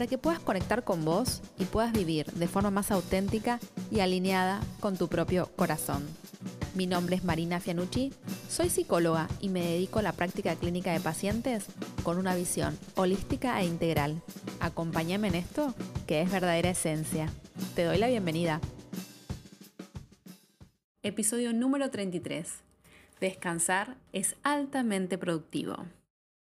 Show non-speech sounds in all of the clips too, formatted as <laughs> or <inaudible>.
para que puedas conectar con vos y puedas vivir de forma más auténtica y alineada con tu propio corazón. Mi nombre es Marina Fianucci, soy psicóloga y me dedico a la práctica clínica de pacientes con una visión holística e integral. Acompáñame en esto, que es verdadera esencia. Te doy la bienvenida. Episodio número 33. Descansar es altamente productivo.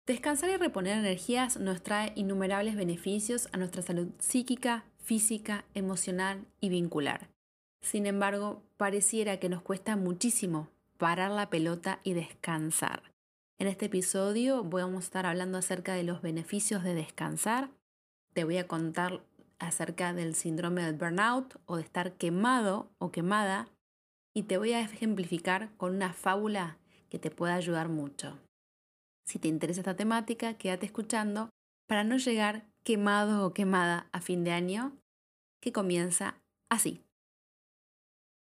Descansar y reponer energías nos trae innumerables beneficios a nuestra salud psíquica, física, emocional y vincular. Sin embargo, pareciera que nos cuesta muchísimo parar la pelota y descansar. En este episodio vamos a estar hablando acerca de los beneficios de descansar. Te voy a contar acerca del síndrome del burnout o de estar quemado o quemada y te voy a ejemplificar con una fábula que te pueda ayudar mucho. Si te interesa esta temática, quédate escuchando para no llegar quemado o quemada a fin de año, que comienza así.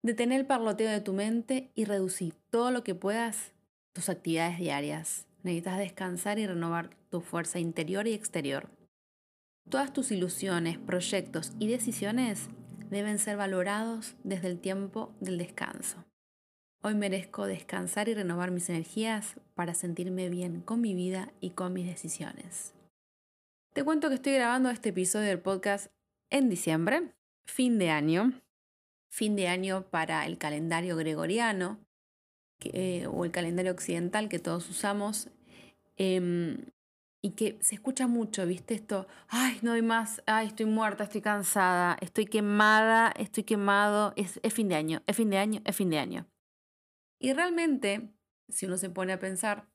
Detener el parloteo de tu mente y reducir todo lo que puedas tus actividades diarias. Necesitas descansar y renovar tu fuerza interior y exterior. Todas tus ilusiones, proyectos y decisiones deben ser valorados desde el tiempo del descanso. Hoy merezco descansar y renovar mis energías para sentirme bien con mi vida y con mis decisiones. Te cuento que estoy grabando este episodio del podcast en diciembre, fin de año, fin de año para el calendario gregoriano eh, o el calendario occidental que todos usamos. Em, y que se escucha mucho, ¿viste? Esto, ay, no hay más, ay, estoy muerta, estoy cansada, estoy quemada, estoy quemado, es fin de año, es fin de año, es fin de año. Y realmente, si uno se pone a pensar,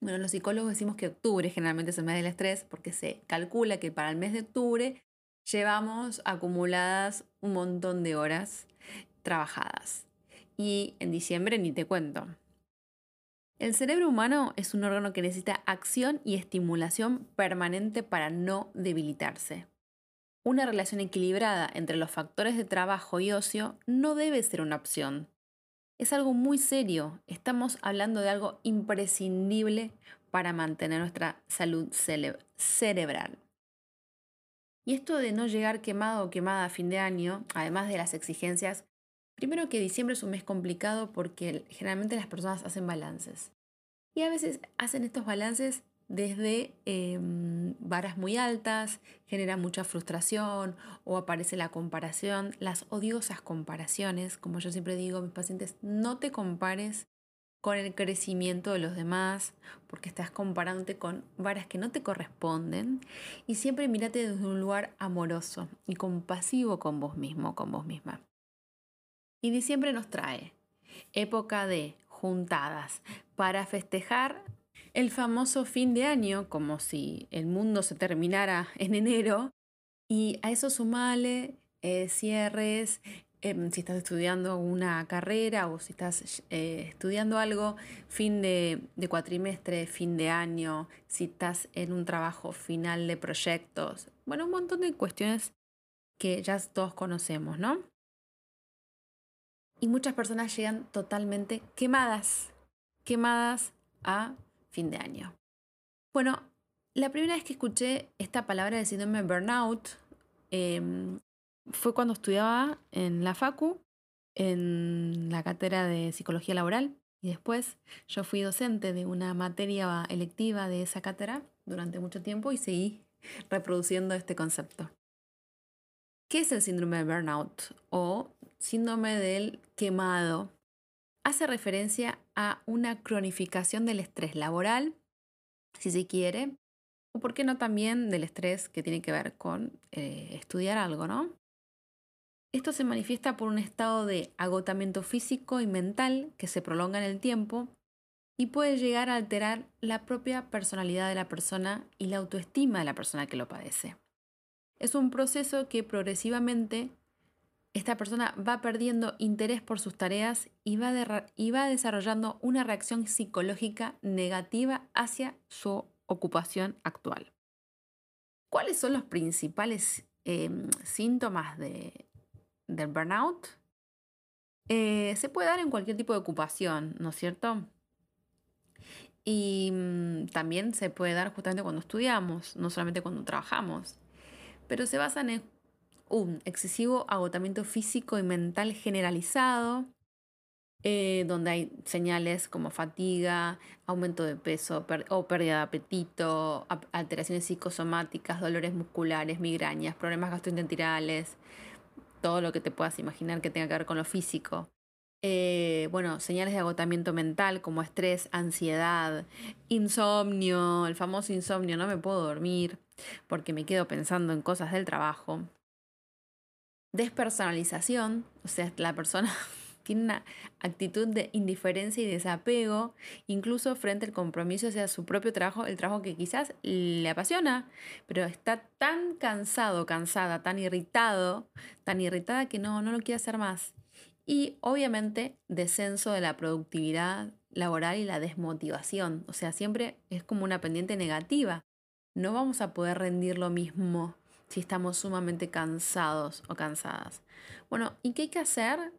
bueno, los psicólogos decimos que octubre generalmente es el mes del estrés porque se calcula que para el mes de octubre llevamos acumuladas un montón de horas trabajadas. Y en diciembre ni te cuento. El cerebro humano es un órgano que necesita acción y estimulación permanente para no debilitarse. Una relación equilibrada entre los factores de trabajo y ocio no debe ser una opción. Es algo muy serio. Estamos hablando de algo imprescindible para mantener nuestra salud cerebral. Y esto de no llegar quemado o quemada a fin de año, además de las exigencias Primero que diciembre es un mes complicado porque generalmente las personas hacen balances. Y a veces hacen estos balances desde em, varas muy altas, genera mucha frustración o aparece la comparación, las odiosas comparaciones. Como yo siempre digo a mis pacientes, no te compares con el crecimiento de los demás, porque estás comparándote con varas que no te corresponden y siempre mírate desde un lugar amoroso y compasivo con vos mismo, con vos misma. Y diciembre nos trae época de juntadas para festejar el famoso fin de año, como si el mundo se terminara en enero, y a eso sumale eh, cierres, em, si estás estudiando una carrera o si estás eh, estudiando algo, fin de, de, cuatrimestre, fin de año, si estás en un trabajo final de proyectos, bueno, un montón de cuestiones que ya todos conocemos, ¿no? y muchas personas llegan totalmente quemadas, quemadas a fin de año. Bueno, la primera vez que escuché esta palabra de síndrome burnout em, fue cuando estudiaba en la FACU, en la cátedra de psicología laboral, y después yo fui docente de una materia electiva de esa cátedra durante mucho tiempo y seguí reproduciendo este concepto. ¿Qué es el síndrome de burnout o síndrome del quemado? Hace referencia a una cronificación del estrés laboral, si se quiere, o por qué no también del estrés que tiene que ver con eh, estudiar algo, ¿no? Esto se manifiesta por un estado de agotamiento físico y mental que se prolonga en el tiempo y puede llegar a alterar la propia personalidad de la persona y la autoestima de la persona que lo padece. Es un proceso que progresivamente esta persona va perdiendo interés por sus tareas y va, y va desarrollando una reacción psicológica negativa hacia su ocupación actual. ¿Cuáles son los principales em, síntomas de, del burnout? Eh, se puede dar en cualquier tipo de ocupación, ¿no es cierto? Y mm, también se puede dar justamente cuando estudiamos, no solamente cuando trabajamos. Pero se basan en un excesivo agotamiento físico y mental generalizado, eh, donde hay señales como fatiga, aumento de peso o pérdida de apetito, alteraciones psicosomáticas, dolores musculares, migrañas, problemas gastrointestinales, todo lo que te puedas imaginar que tenga que ver con lo físico. Eh, bueno, señales de agotamiento mental como estrés, ansiedad, insomnio, el famoso insomnio, no me puedo dormir porque me quedo pensando en cosas del trabajo. Despersonalización, o sea, la persona <laughs> tiene una actitud de indiferencia y desapego, incluso frente al compromiso hacia su propio trabajo, el trabajo que quizás le apasiona, pero está tan cansado, cansada, tan irritado, tan irritada que no, no lo quiere hacer más. Y obviamente descenso de la productividad laboral y la desmotivación, o sea, siempre es como una pendiente negativa. No vamos a poder rendir lo mismo si estamos sumamente cansados o cansadas. Bueno, ¿y qué hay que hacer?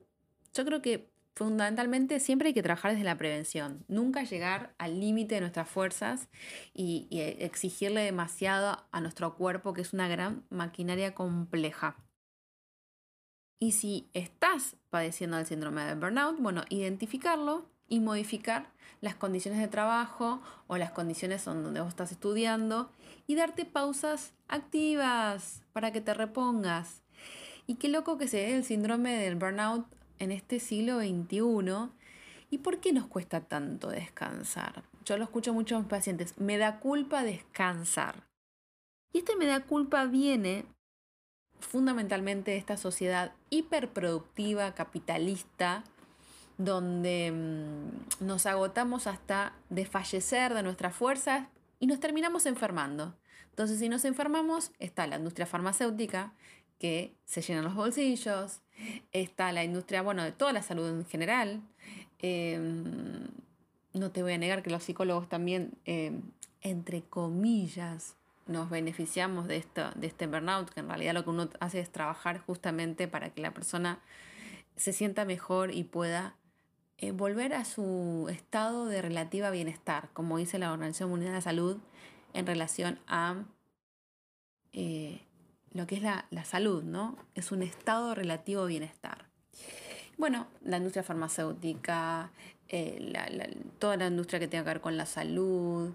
Yo creo que fundamentalmente siempre hay que trabajar desde la prevención, nunca llegar al límite de nuestras fuerzas y, exigirle demasiado a nuestro cuerpo, que es una gran maquinaria compleja. Y si estás padeciendo el síndrome de burnout, bueno, identificarlo y modificar las condiciones de trabajo o las condiciones donde vos estás estudiando y darte pausas activas para que te repongas. Y qué loco que se dé el síndrome del burnout en este siglo XXI. ¿Y por qué nos cuesta tanto descansar? Yo lo escucho mucho en mis pacientes. Me da culpa descansar. Y este me da culpa viene fundamentalmente de esta sociedad hiperproductiva, capitalista, donde mm, nos agotamos hasta desfallecer de nuestras fuerzas y nos terminamos enfermando. Entonces, si nos enfermamos, está la industria farmacéutica, que se llenan los bolsillos, está la industria, bueno, de toda la salud en general. Em, no te voy a negar que los psicólogos también, em, entre comillas, nos beneficiamos de, de este burnout, que en realidad lo que uno hace es trabajar justamente para que la persona se sienta mejor y pueda eh, volver a su estado de relativa bienestar, como dice la Organización Mundial de la Salud, en relación a eh, lo que es la, salud, ¿no? Es un estado relativo bienestar. Bueno, la industria farmacéutica, eh, toda la industria que tenga que ver con la salud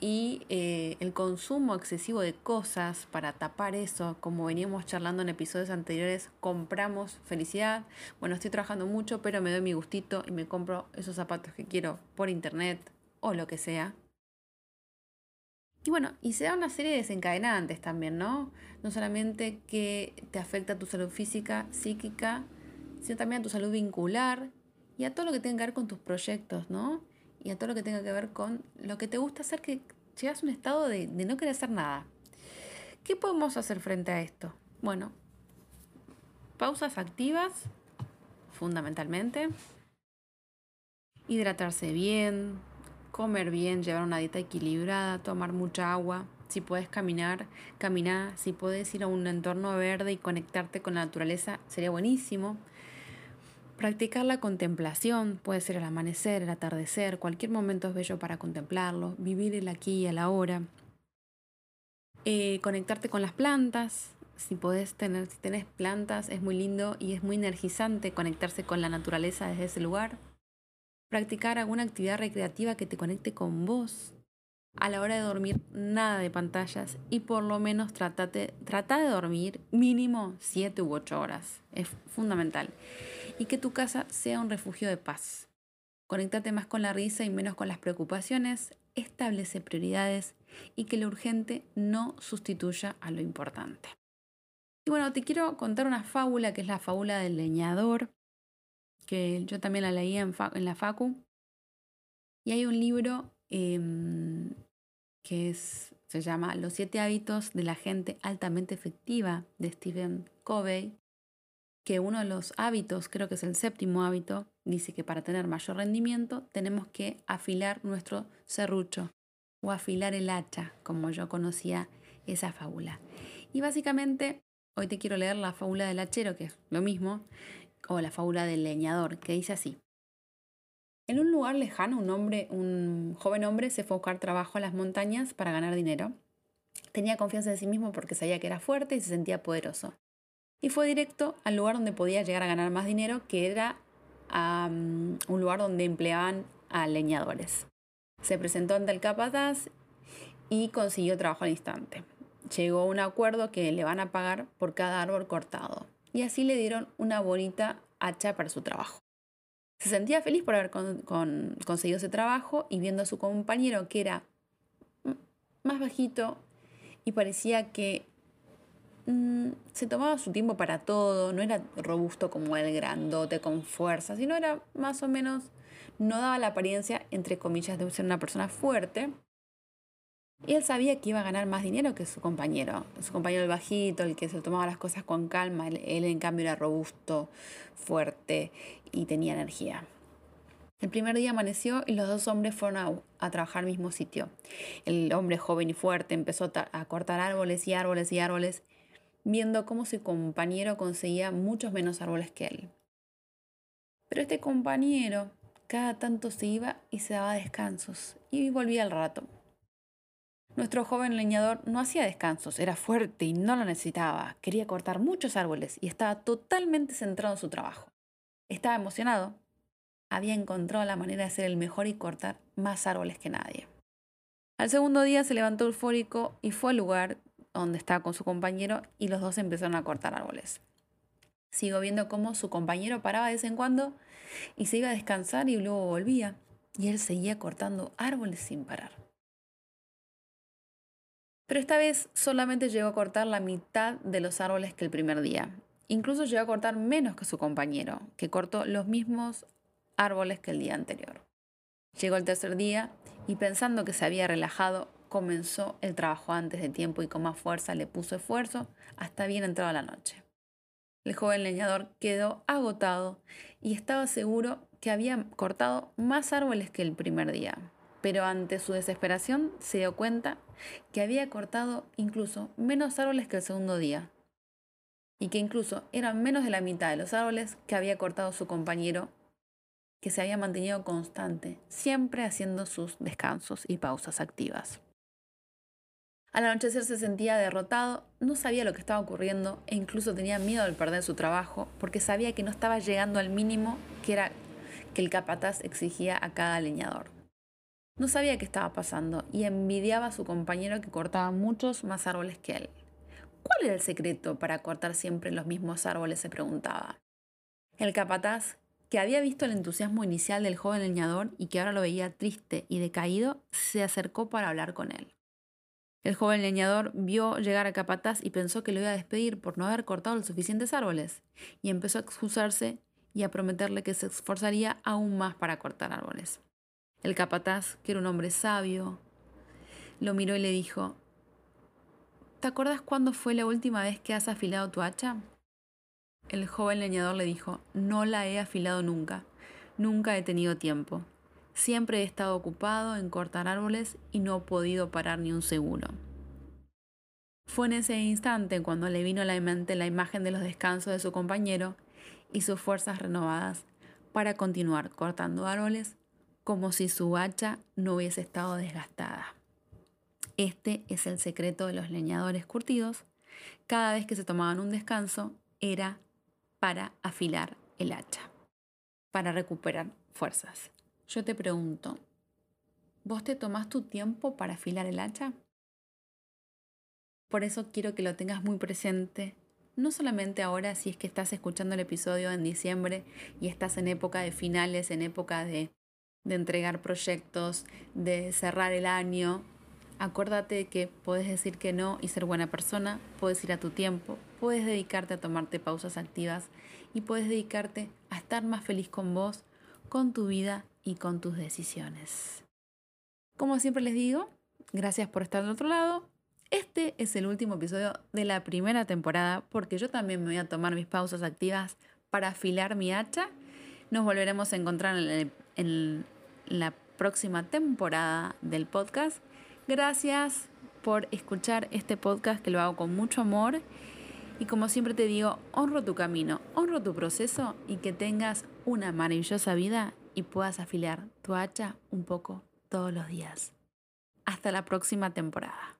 y eh, el consumo excesivo de cosas para tapar eso, como veníamos charlando en episodios anteriores, compramos felicidad. Bueno, estoy trabajando mucho, pero me doy mi gustito y me compro esos zapatos que quiero por internet o lo que sea. Y bueno, y se da una serie de desencadenantes también, ¿no? No solamente que te afecta a tu salud física, psíquica, sino también a tu salud vincular y a todo lo que tenga que ver con tus proyectos, ¿no? Y a todo lo que tenga que ver con lo que te gusta hacer, que llegas a un estado de, no querer hacer nada. ¿Qué podemos hacer frente a esto? Bueno, pausas activas, fundamentalmente. Hidratarse bien, comer bien, llevar una dieta equilibrada, tomar mucha agua. Si puedes caminar, caminar. Si puedes ir a un entorno verde y conectarte con la naturaleza, sería buenísimo. Practicar la contemplación, puede ser el amanecer, el atardecer, cualquier momento es bello para contemplarlo, vivir el aquí y el ahora. Eh, conectarte con las plantas, si puedes tener, si tenés plantas, es muy lindo y es muy energizante conectarse con la naturaleza desde ese lugar practicar alguna actividad recreativa que te conecte con vos. A la hora de dormir, nada de pantallas y por lo menos trata de dormir mínimo 7 u 8 horas. Es fundamental. Y que tu casa sea un refugio de paz. Conéctate más con la risa y menos con las preocupaciones. Establece prioridades y que lo urgente no sustituya a lo importante. Y bueno, te quiero contar una fábula que es la fábula del leñador que yo también la leía en, la Facu. Y hay un libro em, que se llama Los siete hábitos de la gente altamente efectiva de Stephen Covey. que uno de los hábitos, creo que es el séptimo hábito, dice que para tener mayor rendimiento tenemos que afilar nuestro serrucho o afilar el hacha, como yo conocía esa fábula. Y básicamente, hoy te quiero leer la fábula del hachero, que es lo mismo, o la fábula del leñador, que dice así. En un lugar lejano, un hombre, un joven hombre se fue a buscar trabajo a las montañas para ganar dinero. Tenía confianza en sí mismo porque sabía que era fuerte y se sentía poderoso y fue directo al lugar donde podía llegar a ganar más dinero, que era un lugar donde empleaban a leñadores. Se presentó ante el capataz y consiguió trabajo al instante. Llegó a un acuerdo que le van a pagar por cada árbol cortado y así le dieron una bonita hacha para su trabajo. Se sentía feliz por haber conseguido ese trabajo y viendo a su compañero que era más bajito y parecía que Mm, se tomaba su tiempo para todo, no era robusto como el grandote con fuerza, sino era más o menos, no daba la apariencia, entre comillas, de ser una persona fuerte. Y él sabía que iba a ganar más dinero que su compañero, su compañero el bajito, el que se tomaba las cosas con calma, él, en cambio era robusto, fuerte y tenía energía. El primer día amaneció y los dos hombres fueron a, a, trabajar al mismo sitio. El hombre joven y fuerte empezó a cortar árboles y árboles y árboles viendo cómo su compañero conseguía muchos menos árboles que él. Pero este compañero cada tanto se iba y se daba descansos y volvía al rato. Nuestro joven leñador no hacía descansos, era fuerte y no lo necesitaba, quería cortar muchos árboles y estaba totalmente centrado en su trabajo. Estaba emocionado, había encontrado la manera de ser el mejor y cortar más árboles que nadie. Al segundo día se levantó eufórico y fue al lugar donde estaba con su compañero y los dos empezaron a cortar árboles. Sigo viendo cómo su compañero paraba de vez en cuando y se iba a descansar y luego volvía. Y él seguía cortando árboles sin parar. Pero esta vez solamente llegó a cortar la mitad de los árboles que el primer día. Incluso llegó a cortar menos que su compañero, que cortó los mismos árboles que el día anterior. Llegó el tercer día y pensando que se había relajado, comenzó el trabajo antes de tiempo y con más fuerza le puso esfuerzo hasta bien entrada la noche. El joven leñador quedó agotado y estaba seguro que había cortado más árboles que el primer día, pero ante su desesperación se dio cuenta que había cortado incluso menos árboles que el segundo día y que incluso eran menos de la mitad de los árboles que había cortado su compañero que se había mantenido constante, siempre haciendo sus descansos y pausas activas. Al anochecer se sentía derrotado, no sabía lo que estaba ocurriendo e incluso tenía miedo de perder su trabajo porque sabía que no estaba llegando al mínimo que era que el capataz exigía a cada leñador. No sabía qué estaba pasando y envidiaba a su compañero que cortaba muchos más árboles que él. ¿Cuál era el secreto para cortar siempre los mismos árboles? se preguntaba. El capataz, que había visto el entusiasmo inicial del joven leñador y que ahora lo veía triste y decaído, se acercó para hablar con él. El joven leñador vio llegar a Capataz y pensó que lo iba a despedir por no haber cortado los suficientes árboles, y empezó a excusarse y a prometerle que se esforzaría aún más para cortar árboles. El capataz, que era un hombre sabio, lo miró y le dijo, ¿Te acuerdas cuándo fue la última vez que has afilado tu hacha? El joven leñador le dijo, no la he afilado nunca, nunca he tenido tiempo. Siempre he estado ocupado en cortar árboles y no he podido parar ni un segundo. Fue en ese instante cuando le vino a la mente la imagen de los descansos de su compañero y sus fuerzas renovadas para continuar cortando árboles como si su hacha no hubiese estado desgastada. Este es el secreto de los leñadores curtidos. Cada vez que se tomaban un descanso era para afilar el hacha, para recuperar fuerzas. Yo te pregunto, ¿vos te tomás tu tiempo para afilar el hacha? Por eso quiero que lo tengas muy presente, no solamente ahora si es que estás escuchando el episodio en diciembre y estás en época de finales, en época de, de entregar proyectos, de cerrar el año. Acuérdate que puedes decir que no y ser buena persona, puedes ir a tu tiempo, puedes dedicarte a tomarte pausas activas y puedes dedicarte a estar más feliz con vos, con tu vida y con tus decisiones. Como siempre les digo, gracias por estar del otro lado. Este es el último episodio de la primera temporada porque yo también me voy a tomar mis pausas activas para afilar mi hacha. Nos volveremos a encontrar en, en la próxima temporada del podcast. Gracias por escuchar este podcast que lo hago con mucho amor. Y como siempre te digo, honro tu camino, honro tu proceso y que tengas una maravillosa vida y puedas afilar tu hacha un poco todos los días. Hasta la próxima temporada.